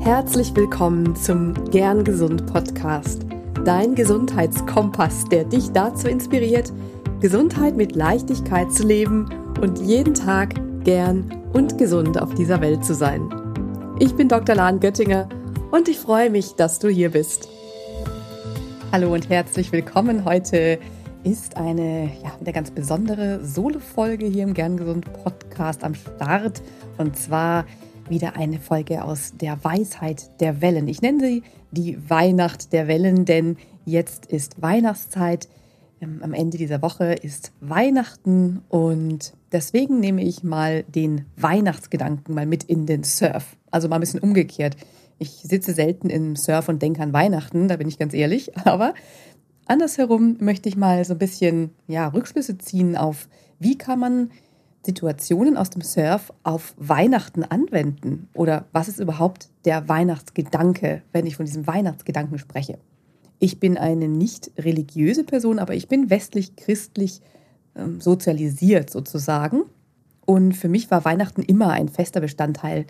Herzlich willkommen zum Gern Gesund Podcast, dein Gesundheitskompass, der dich dazu inspiriert, Gesundheit mit Leichtigkeit zu leben und jeden Tag gern und gesund auf dieser Welt zu sein. Ich bin Dr. Lahn Göttinger und ich freue mich, dass du hier bist. Hallo und herzlich willkommen. Heute ist eine, ja, eine ganz besondere Solo-Folge hier im Gern Gesund Podcast am Start. Und zwar wieder eine Folge aus der Weisheit der Wellen. Ich nenne sie die Weihnacht der Wellen, denn jetzt ist Weihnachtszeit. Ähm, am Ende dieser Woche ist Weihnachten und deswegen nehme ich mal den Weihnachtsgedanken mal mit in den Surf. Also mal ein bisschen umgekehrt. Ich sitze selten im Surf und denke an Weihnachten, da bin ich ganz ehrlich. Aber andersherum möchte ich mal so ein bisschen ja, Rückschlüsse ziehen auf, wie kann man Situationen aus dem Surf auf Weihnachten anwenden? Oder was ist überhaupt der Weihnachtsgedanke, wenn ich von diesem Weihnachtsgedanken spreche? Ich bin eine nicht religiöse Person, aber ich bin westlich-christlich ähm, sozialisiert sozusagen. Und für mich war Weihnachten immer ein fester Bestandteil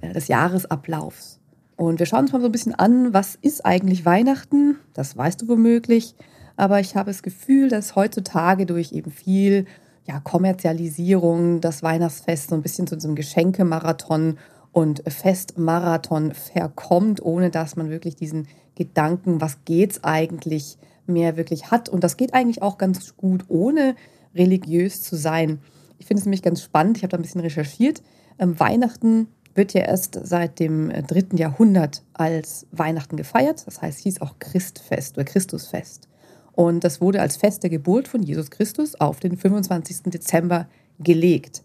äh, des Jahresablaufs. Und wir schauen uns mal so ein bisschen an, was ist eigentlich Weihnachten? Das weißt du womöglich. Aber ich habe das Gefühl, dass heutzutage durch eben viel ja, Kommerzialisierung das Weihnachtsfest so ein bisschen zu diesem Geschenkemarathon und Festmarathon verkommt, ohne dass man wirklich diesen Gedanken, was geht's eigentlich, mehr wirklich hat. Und das geht eigentlich auch ganz gut, ohne religiös zu sein. Ich finde es nämlich ganz spannend, ich habe da ein bisschen recherchiert. Ähm, Weihnachten wird ja erst seit dem äh, dritten Jahrhundert als Weihnachten gefeiert. Das heißt, hieß auch Christfest oder Christusfest. Und das wurde als Fest der Geburt von Jesus Christus auf den 25. Dezember gelegt.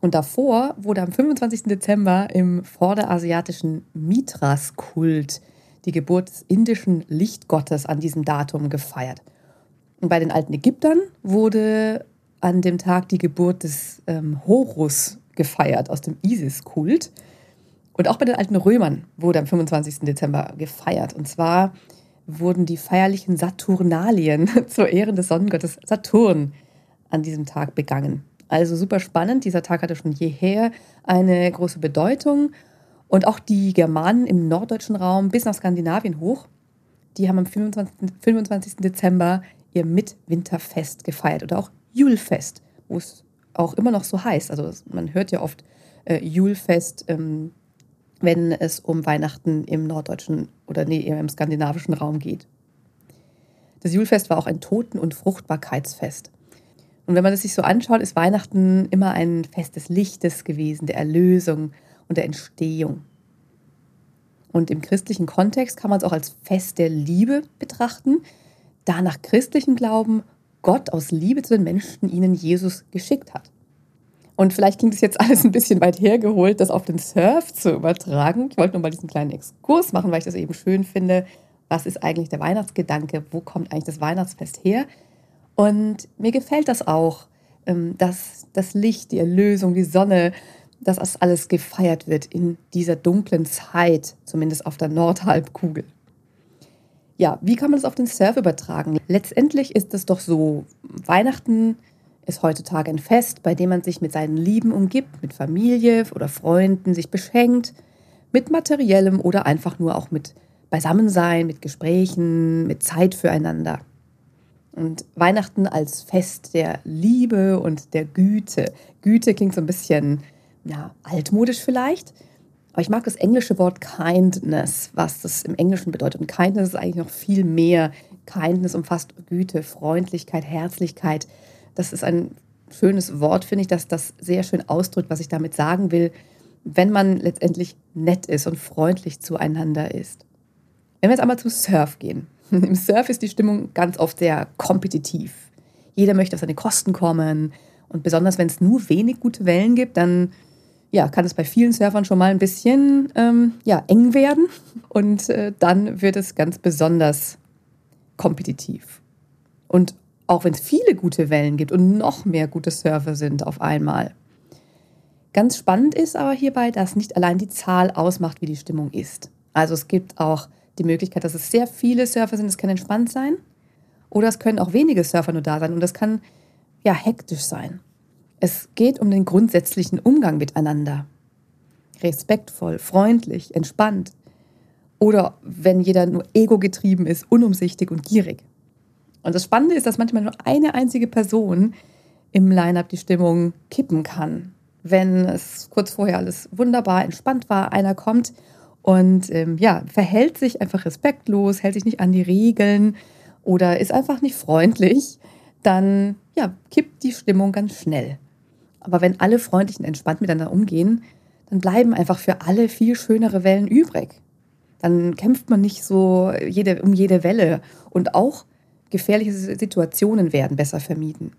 Und davor wurde am 25. Dezember im vorderasiatischen Mithras-Kult die Geburt des indischen Lichtgottes an diesem Datum gefeiert. Und bei den alten Ägyptern wurde an dem Tag die Geburt des ähm, Horus gefeiert aus dem Isis-Kult. Und auch bei den alten Römern wurde am 25. Dezember gefeiert. Und zwar wurden die feierlichen Saturnalien zur Ehren des Sonnengottes Saturn an diesem Tag begangen. Also super spannend. Dieser Tag hatte schon jeher eine große Bedeutung. Und auch die Germanen im norddeutschen Raum bis nach Skandinavien hoch, die haben am 25. 25. Dezember ihr Mitwinterfest gefeiert oder auch Julfest, wo es auch immer noch so heißt. Also man hört ja oft äh, Julfest ähm, wenn es um Weihnachten im norddeutschen oder nee, im skandinavischen Raum geht. Das Julfest war auch ein Toten- und Fruchtbarkeitsfest. Und wenn man das sich so anschaut, ist Weihnachten immer ein Fest des Lichtes gewesen, der Erlösung und der Entstehung. Und im christlichen Kontext kann man es auch als Fest der Liebe betrachten, da nach christlichem Glauben Gott aus Liebe zu den Menschen ihnen Jesus geschickt hat. Und vielleicht klingt es jetzt alles ein bisschen weit hergeholt, das auf den Surf zu übertragen. Ich wollte nur mal diesen kleinen Exkurs machen, weil ich das eben schön finde. Was ist eigentlich der Weihnachtsgedanke? Wo kommt eigentlich das Weihnachtsfest her? Und mir gefällt das auch, ähm, dass das Licht, die Erlösung, die Sonne, dass das alles gefeiert wird in dieser dunklen Zeit, zumindest auf der Nordhalbkugel. Ja, wie kann man das auf den Surf übertragen? Letztendlich ist es doch so, Weihnachten ist heutzutage ein Fest, bei dem man sich mit seinen Lieben umgibt, mit Familie oder Freunden, sich beschenkt, mit materiellem oder einfach nur auch mit Beisammensein, mit Gesprächen, mit Zeit füreinander. Und Weihnachten als Fest der Liebe und der Güte. Güte klingt so ein bisschen ja, altmodisch vielleicht, aber ich mag das englische Wort kindness, was das im Englischen bedeutet. Und kindness ist eigentlich noch viel mehr. Kindness umfasst Güte, Freundlichkeit, Herzlichkeit, das ist ein schönes Wort, finde ich, dass das sehr schön ausdrückt, was ich damit sagen will, wenn man letztendlich nett ist und freundlich zueinander ist. Wenn wir jetzt einmal zum Surf gehen. Im Surf ist die Stimmung ganz oft sehr kompetitiv. Jeder möchte auf seine Kosten kommen. Und besonders wenn es nur wenig gute Wellen gibt, dann ja, kann es bei vielen Surfern schon mal ein bisschen ähm, ja, eng werden. Und äh, dann wird es ganz besonders kompetitiv. Und auch wenn es viele gute Wellen gibt und noch mehr gute Surfer sind auf einmal. Ganz spannend ist aber hierbei, dass nicht allein die Zahl ausmacht, wie die Stimmung ist. Also es gibt auch die Möglichkeit, dass es sehr viele Surfer sind, es kann entspannt sein. Oder es können auch wenige Surfer nur da sein und das kann ja hektisch sein. Es geht um den grundsätzlichen Umgang miteinander. respektvoll, freundlich, entspannt. Oder wenn jeder nur ego-getrieben ist, unumsichtig und gierig. Und das Spannende ist, dass manchmal nur eine einzige Person im Line-up die Stimmung kippen kann. Wenn es kurz vorher alles wunderbar entspannt war, einer kommt und ähm, ja, verhält sich einfach respektlos, hält sich nicht an die Regeln oder ist einfach nicht freundlich, dann ja, kippt die Stimmung ganz schnell. Aber wenn alle freundlich und entspannt miteinander umgehen, dann bleiben einfach für alle viel schönere Wellen übrig. Dann kämpft man nicht so jede, um jede Welle und auch gefährliche Situationen werden besser vermieden.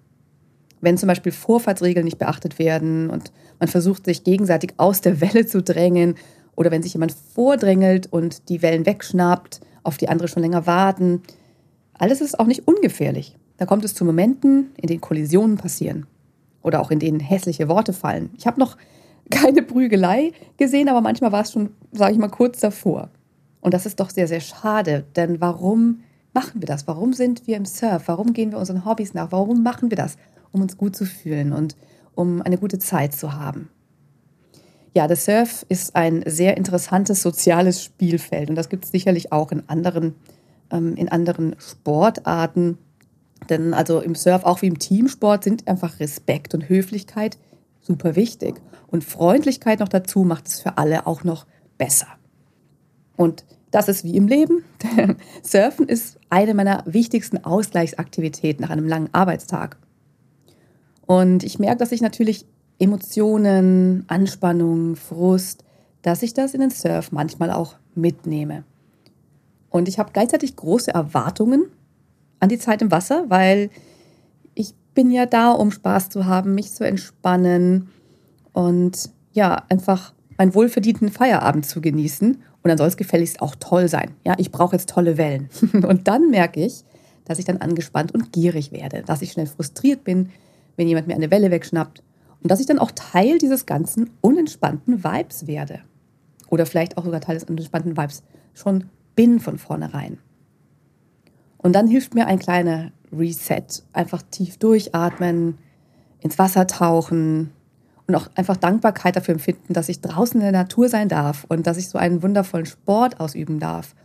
Wenn zum Beispiel Vorfahrtsregeln nicht beachtet werden und man versucht, sich gegenseitig aus der Welle zu drängen oder wenn sich jemand vordrängelt und die Wellen wegschnappt, auf die andere schon länger warten, alles ist auch nicht ungefährlich. Da kommt es zu Momenten, in denen Kollisionen passieren oder auch in denen hässliche Worte fallen. Ich habe noch keine Prügelei gesehen, aber manchmal war es schon, sage ich mal, kurz davor. Und das ist doch sehr, sehr schade, denn warum machen wir das? Warum sind wir im Surf? Warum gehen wir unseren Hobbys nach? Warum machen wir das? Um uns gut zu fühlen und um eine gute Zeit zu haben. Ja, der Surf ist ein sehr interessantes soziales Spielfeld und das gibt es sicherlich auch in anderen, ähm, in anderen Sportarten. Denn also im Surf, auch wie im Teamsport, sind einfach Respekt und Höflichkeit super wichtig. Und Freundlichkeit noch dazu macht es für alle auch noch besser. Und das ist wie im Leben. Surfen ist eine meiner wichtigsten Ausgleichsaktivitäten nach einem langen Arbeitstag. Und ich merke, dass ich natürlich Emotionen, Anspannung, Frust, dass ich das in den Surf manchmal auch mitnehme. Und ich habe gleichzeitig große Erwartungen an die Zeit im Wasser, weil ich bin ja da, um Spaß zu haben, mich zu entspannen und ja, einfach meinen wohlverdienten Feierabend zu genießen. Und dann soll es gefälligst auch toll sein. Ja, ich brauche jetzt tolle Wellen. Und dann merke ich, dass ich dann angespannt und gierig werde, dass ich schnell frustriert bin, wenn jemand mir eine Welle wegschnappt und dass ich dann auch Teil dieses ganzen unentspannten Vibes werde. Oder vielleicht auch sogar Teil des unentspannten Vibes schon bin von vornherein. Und dann hilft mir ein kleiner Reset. Einfach tief durchatmen, ins Wasser tauchen und auch einfach Dankbarkeit dafür empfinden, dass ich draußen in der Natur sein darf und dass ich so einen wundervollen Sport ausüben darf.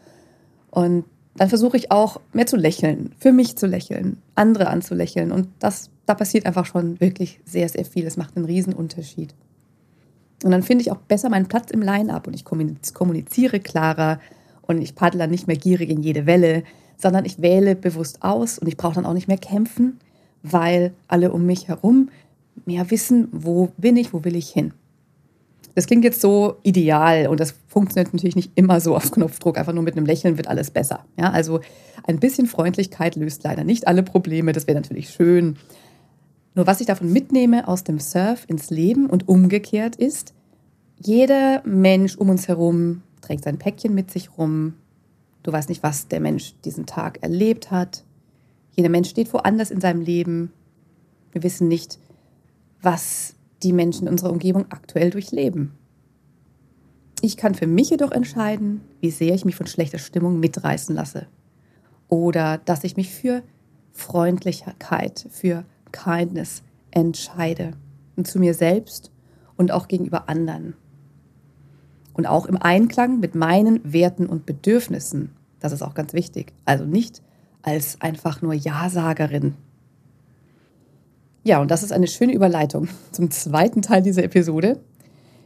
Und dann versuche ich auch mehr zu lächeln, für mich zu lächeln, andere anzulächeln. Und das, da passiert einfach schon wirklich sehr, sehr viel. Es macht einen riesen Unterschied. Und dann finde ich auch besser meinen Platz im Line-up und ich kommuniziere klarer und ich paddle dann nicht mehr gierig in jede Welle, sondern ich wähle bewusst aus und ich brauche dann auch nicht mehr kämpfen, weil alle um mich herum mehr wissen, wo bin ich, wo will ich hin. Das klingt jetzt so ideal und das funktioniert natürlich nicht immer so auf Knopfdruck. Einfach nur mit einem Lächeln wird alles besser. Ja, also ein bisschen Freundlichkeit löst leider nicht alle Probleme. Das wäre natürlich schön. Nur was ich davon mitnehme aus dem Surf ins Leben und umgekehrt ist, jeder Mensch um uns herum trägt sein Päckchen mit sich rum, Du weißt nicht, was der Mensch diesen Tag erlebt hat. Jeder Mensch steht woanders in seinem Leben. Wir wissen nicht, was die Menschen in unserer Umgebung aktuell durchleben. Ich kann für mich jedoch entscheiden, wie sehr ich mich von schlechter Stimmung mitreißen lasse. Oder dass ich mich für Freundlichkeit, für Kindness entscheide. Und zu mir selbst und auch gegenüber anderen. Und auch im Einklang mit meinen Werten und Bedürfnissen. Das ist auch ganz wichtig. Also nicht als einfach nur Ja-Sagerin. Ja, und das ist eine schöne Überleitung zum zweiten Teil dieser Episode.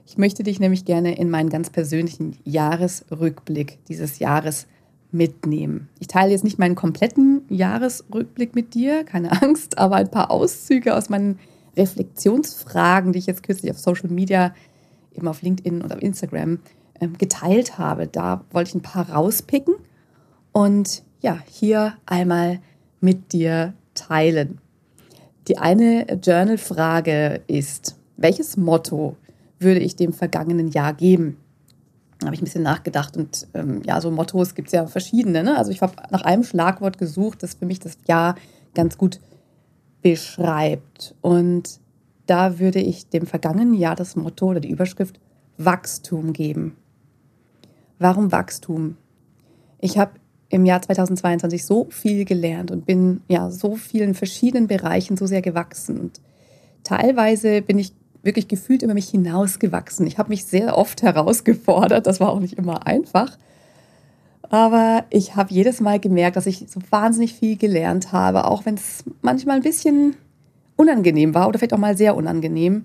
Ich möchte dich nämlich gerne in meinen ganz persönlichen Jahresrückblick dieses Jahres mitnehmen. Ich teile jetzt nicht meinen kompletten Jahresrückblick mit dir, keine Angst, aber ein paar Auszüge aus meinen Reflexionsfragen, die ich jetzt kürzlich auf Social Media, eben auf LinkedIn und auf Instagram ähm, geteilt habe. Da wollte ich ein paar rauspicken und ja, hier einmal mit dir teilen. Die eine Journal-Frage ist, welches Motto würde ich dem vergangenen Jahr geben? Da habe ich ein bisschen nachgedacht und ähm, ja, so Mottos gibt es ja verschiedene. Ne? Also ich habe nach einem Schlagwort gesucht, das für mich das Jahr ganz gut beschreibt. Und da würde ich dem vergangenen Jahr das Motto oder die Überschrift Wachstum geben. Warum Wachstum? Ich habe im Jahr 2022 so viel gelernt und bin ja so vielen verschiedenen Bereichen so sehr gewachsen. Und teilweise bin ich wirklich gefühlt über mich hinausgewachsen. Ich habe mich sehr oft herausgefordert. Das war auch nicht immer einfach. Aber ich habe jedes Mal gemerkt, dass ich so wahnsinnig viel gelernt habe, auch wenn es manchmal ein bisschen unangenehm war oder vielleicht auch mal sehr unangenehm,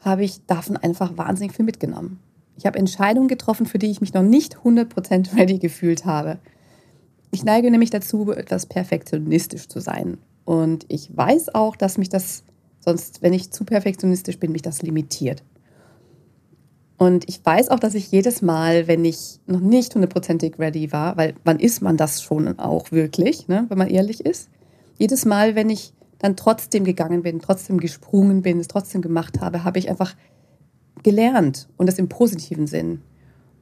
habe ich davon einfach wahnsinnig viel mitgenommen. Ich habe Entscheidungen getroffen, für die ich mich noch nicht 100% ready gefühlt habe. Ich neige nämlich dazu, etwas perfektionistisch zu sein. Und ich weiß auch, dass mich das sonst, wenn ich zu perfektionistisch bin, mich das limitiert. Und ich weiß auch, dass ich jedes Mal, wenn ich noch nicht hundertprozentig ready war, weil wann ist man das schon auch wirklich, ne, wenn man ehrlich ist, jedes Mal, wenn ich dann trotzdem gegangen bin, trotzdem gesprungen bin, es trotzdem gemacht habe, habe ich einfach gelernt und das im positiven Sinn.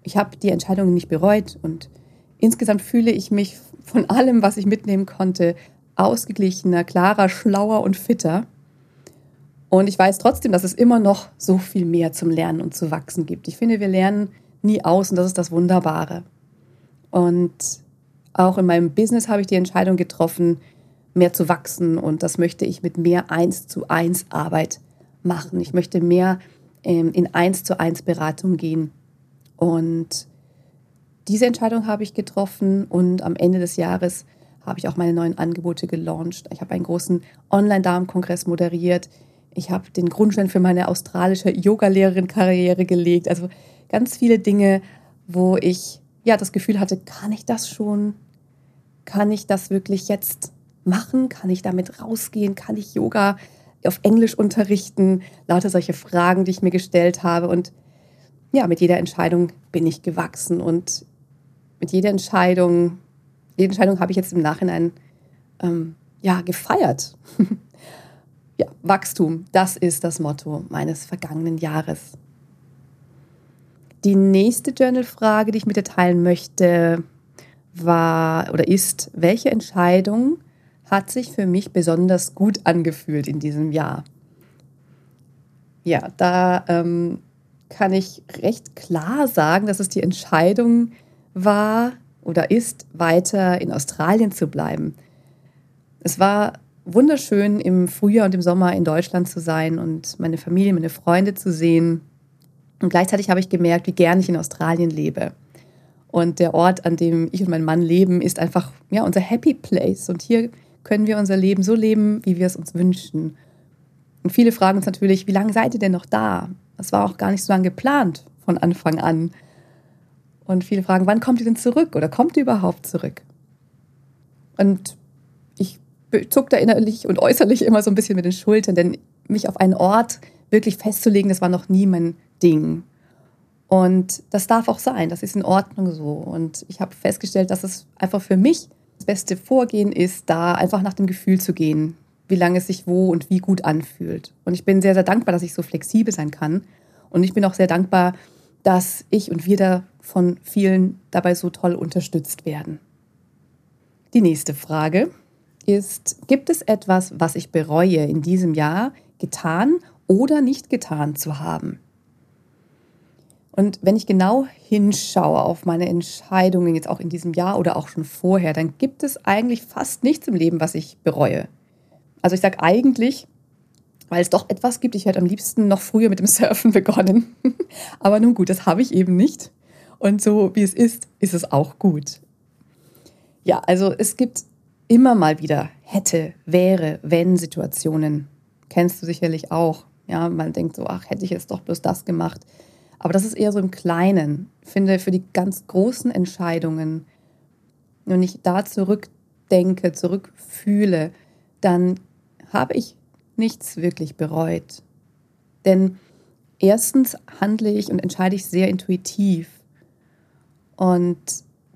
Ich habe die Entscheidungen nicht bereut und insgesamt fühle ich mich von allem, was ich mitnehmen konnte, ausgeglichener, klarer, schlauer und fitter. Und ich weiß trotzdem, dass es immer noch so viel mehr zum Lernen und zu wachsen gibt. Ich finde, wir lernen nie aus und das ist das Wunderbare. Und auch in meinem Business habe ich die Entscheidung getroffen, mehr zu wachsen und das möchte ich mit mehr eins zu eins Arbeit machen. Ich möchte mehr ähm, in eins zu eins Beratung gehen. Und diese Entscheidung habe ich getroffen und am Ende des Jahres habe ich auch meine neuen Angebote gelauncht. Ich habe einen großen Online-Darmkongress moderiert. Ich habe den Grundstein für meine australische Yoga-Lehrerin-Karriere gelegt. Also ganz viele Dinge, wo ich ja das Gefühl hatte, kann ich das schon? Kann ich das wirklich jetzt machen? Kann ich damit rausgehen? Kann ich Yoga auf Englisch unterrichten? Lauter solche Fragen, die ich mir gestellt habe. Und ja, mit jeder Entscheidung bin ich gewachsen und mit jeder Entscheidung, jede Entscheidung habe ich jetzt im Nachhinein ähm, ja gefeiert. ja, Wachstum, das ist das Motto meines vergangenen Jahres. Die nächste Journal-Frage, die ich mit dir teilen möchte, war oder ist, welche Entscheidung hat sich für mich besonders gut angefühlt in diesem Jahr? Ja, da ähm, kann ich recht klar sagen, dass es die Entscheidung war oder ist, weiter in Australien zu bleiben. Es war wunderschön, im Frühjahr und im Sommer in Deutschland zu sein und meine Familie, meine Freunde zu sehen. Und gleichzeitig habe ich gemerkt, wie gern ich in Australien lebe. Und der Ort, an dem ich und mein Mann leben, ist einfach ja, unser Happy Place. Und hier können wir unser Leben so leben, wie wir es uns wünschen. Und viele fragen uns natürlich, wie lange seid ihr denn noch da? Das war auch gar nicht so lange geplant von Anfang an. Und viele fragen, wann kommt ihr denn zurück oder kommt ihr überhaupt zurück? Und ich zuck da innerlich und äußerlich immer so ein bisschen mit den Schultern, denn mich auf einen Ort wirklich festzulegen, das war noch nie mein Ding. Und das darf auch sein, das ist in Ordnung so. Und ich habe festgestellt, dass es einfach für mich das beste Vorgehen ist, da einfach nach dem Gefühl zu gehen, wie lange es sich wo und wie gut anfühlt. Und ich bin sehr, sehr dankbar, dass ich so flexibel sein kann. Und ich bin auch sehr dankbar, dass ich und wir da von vielen dabei so toll unterstützt werden. Die nächste Frage ist, gibt es etwas, was ich bereue in diesem Jahr getan oder nicht getan zu haben? Und wenn ich genau hinschaue auf meine Entscheidungen jetzt auch in diesem Jahr oder auch schon vorher, dann gibt es eigentlich fast nichts im Leben, was ich bereue. Also ich sage eigentlich, weil es doch etwas gibt. Ich hätte am liebsten noch früher mit dem Surfen begonnen. Aber nun gut, das habe ich eben nicht. Und so wie es ist, ist es auch gut. Ja, also es gibt immer mal wieder hätte, wäre, wenn Situationen. Kennst du sicherlich auch. Ja, man denkt so, ach, hätte ich jetzt doch bloß das gemacht. Aber das ist eher so im Kleinen. Ich finde, für die ganz großen Entscheidungen, wenn ich da zurückdenke, zurückfühle, dann habe ich nichts wirklich bereut. Denn erstens handle ich und entscheide ich sehr intuitiv. Und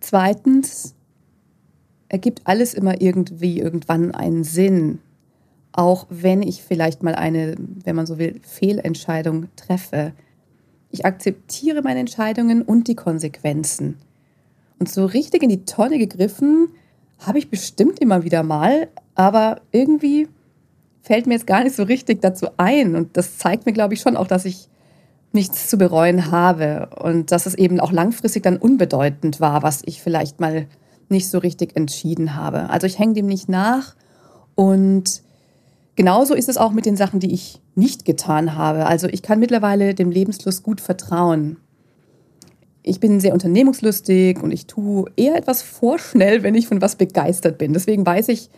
zweitens ergibt alles immer irgendwie irgendwann einen Sinn. Auch wenn ich vielleicht mal eine, wenn man so will, Fehlentscheidung treffe. Ich akzeptiere meine Entscheidungen und die Konsequenzen. Und so richtig in die Tonne gegriffen habe ich bestimmt immer wieder mal, aber irgendwie fällt mir jetzt gar nicht so richtig dazu ein. Und das zeigt mir, glaube ich, schon auch, dass ich nichts zu bereuen habe und dass es eben auch langfristig dann unbedeutend war, was ich vielleicht mal nicht so richtig entschieden habe. Also ich hänge dem nicht nach und genauso ist es auch mit den Sachen, die ich nicht getan habe. Also ich kann mittlerweile dem Lebensfluss gut vertrauen. Ich bin sehr unternehmungslustig und ich tue eher etwas vorschnell, wenn ich von was begeistert bin. Deswegen weiß ich,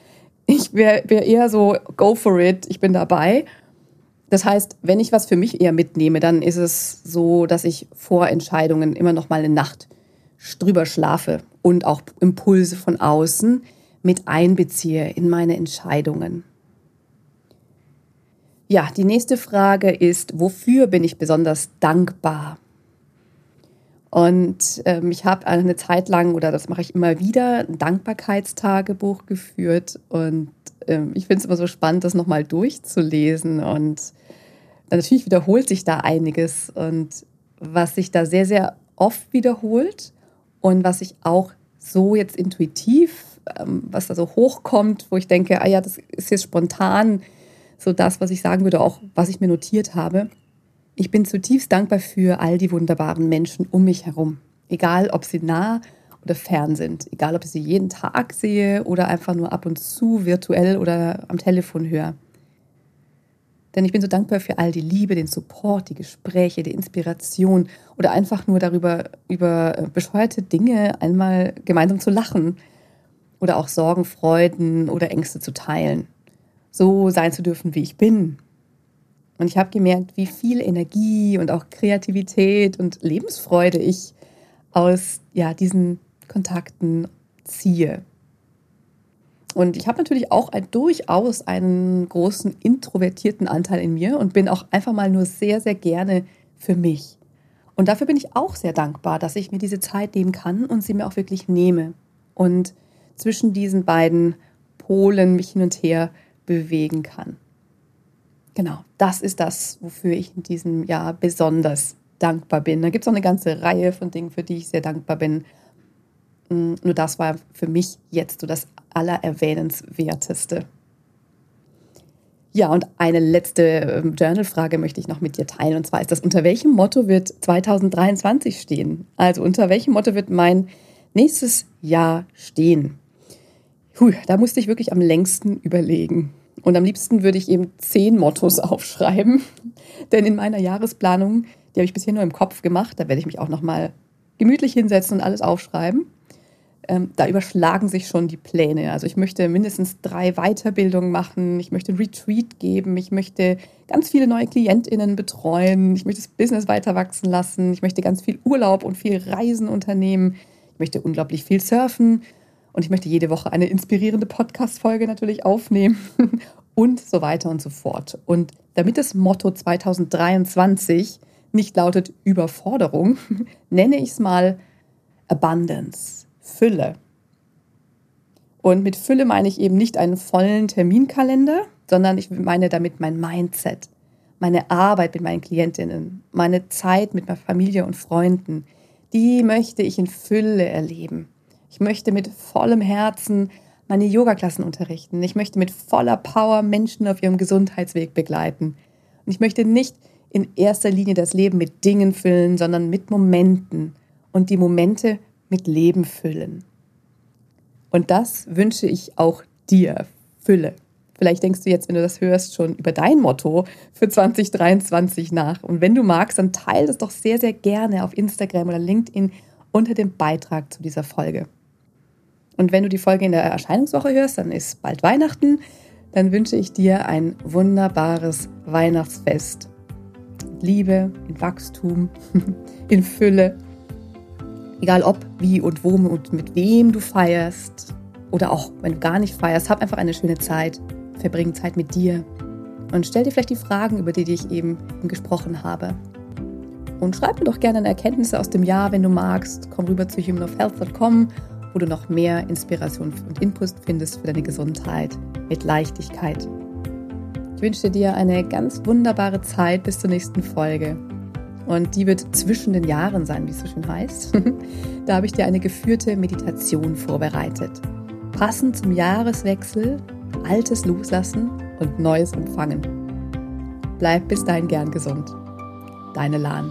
ich wäre wär eher so, go for it, ich bin dabei. Das heißt, wenn ich was für mich eher mitnehme, dann ist es so, dass ich vor Entscheidungen immer noch mal eine Nacht drüber schlafe und auch Impulse von außen mit einbeziehe in meine Entscheidungen. Ja, die nächste Frage ist, wofür bin ich besonders dankbar? Und ähm, ich habe eine Zeit lang, oder das mache ich immer wieder, ein Dankbarkeitstagebuch geführt. Und ähm, ich finde es immer so spannend, das nochmal durchzulesen. Und natürlich wiederholt sich da einiges. Und was sich da sehr, sehr oft wiederholt und was ich auch so jetzt intuitiv, ähm, was da so hochkommt, wo ich denke, ah ja, das ist jetzt spontan so das, was ich sagen würde, auch was ich mir notiert habe ich bin zutiefst dankbar für all die wunderbaren Menschen um mich herum. Egal, ob sie nah oder fern sind. Egal, ob ich sie jeden Tag sehe oder einfach nur ab und zu virtuell oder am Telefon höre. Denn ich bin so dankbar für all die Liebe, den Support, die Gespräche, die Inspiration oder einfach nur darüber, über äh, bescheuerte Dinge einmal gemeinsam zu lachen oder auch Sorgen, Freuden oder Ängste zu teilen. So sein zu dürfen, wie ich bin, und ich habe gemerkt, wie viel Energie und auch Kreativität und Lebensfreude ich aus ja, diesen Kontakten ziehe. Und ich habe natürlich auch ein, durchaus einen großen introvertierten Anteil in mir und bin auch einfach mal nur sehr, sehr gerne für mich. Und dafür bin ich auch sehr dankbar, dass ich mir diese Zeit nehmen kann und sie mir auch wirklich nehme. Und zwischen diesen beiden Polen mich hin und her bewegen kann. Genau, das ist das, wofür ich in diesem Jahr besonders dankbar bin. Da gibt es auch eine ganze Reihe von Dingen, für die ich sehr dankbar bin. Mm, nur das war für mich jetzt so das Allererwähnenswerteste. Ja, und eine letzte ähm, Journal-Frage möchte ich noch mit dir teilen. Und zwar ist das, unter welchem Motto wird 2023 stehen? Also unter welchem Motto wird mein nächstes Jahr stehen? Puh, da musste ich wirklich am längsten überlegen. Und am liebsten würde ich eben zehn Mottos aufschreiben. Denn in meiner Jahresplanung, die habe ich bisher nur im Kopf gemacht, da werde ich mich auch nochmal gemütlich hinsetzen und alles aufschreiben. Ähm, da überschlagen sich schon die Pläne. Also ich möchte mindestens drei Weiterbildungen machen, ich möchte Retreat geben, ich möchte ganz viele neue KlientInnen betreuen, ich möchte das Business weiter wachsen lassen, ich möchte ganz viel Urlaub und viel Reisen unternehmen, ich möchte unglaublich viel surfen und ich möchte jede Woche eine inspirierende Podcast-Folge natürlich aufnehmen und so weiter und so fort. Und damit das Motto 2023 nicht lautet Überforderung, nenne ich es mal Abundance, Fülle. Und mit Fülle meine ich eben nicht einen vollen Terminkalender, sondern ich meine damit mein Mindset, meine Arbeit mit meinen Klientinnen, meine Zeit mit meiner Familie und Freunden. Die möchte ich in Fülle erleben. Ich möchte mit vollem Herzen meine Yoga-Klassen unterrichten. Ich möchte mit voller Power Menschen auf ihrem Gesundheitsweg begleiten. Und ich möchte nicht in erster Linie das Leben mit Dingen füllen, sondern mit Momenten und die Momente mit Leben füllen. Und das wünsche ich auch dir, Fülle. Vielleicht denkst du jetzt, wenn du das hörst, schon über dein Motto für 2023 nach. Und wenn du magst, dann teile das doch sehr, sehr gerne auf Instagram oder LinkedIn unter dem Beitrag zu dieser Folge. Und wenn du die Folge in der Erscheinungswoche hörst, dann ist bald Weihnachten. Dann wünsche ich dir ein wunderbares Weihnachtsfest. Liebe, in Wachstum, in Fülle. Egal ob, wie und wo und mit wem du feierst oder auch wenn du gar nicht feierst, hab einfach eine schöne Zeit. Verbring Zeit mit dir und stell dir vielleicht die Fragen, über die ich eben gesprochen habe. Und schreib mir doch gerne Erkenntnisse aus dem Jahr, wenn du magst. Komm rüber zu humanofhealth.com du noch mehr Inspiration und Input findest für deine Gesundheit mit Leichtigkeit. Ich wünsche dir eine ganz wunderbare Zeit bis zur nächsten Folge. Und die wird zwischen den Jahren sein, wie es so schön heißt. da habe ich dir eine geführte Meditation vorbereitet. Passend zum Jahreswechsel, Altes loslassen und Neues empfangen. Bleib bis dahin gern gesund. Deine Lahn.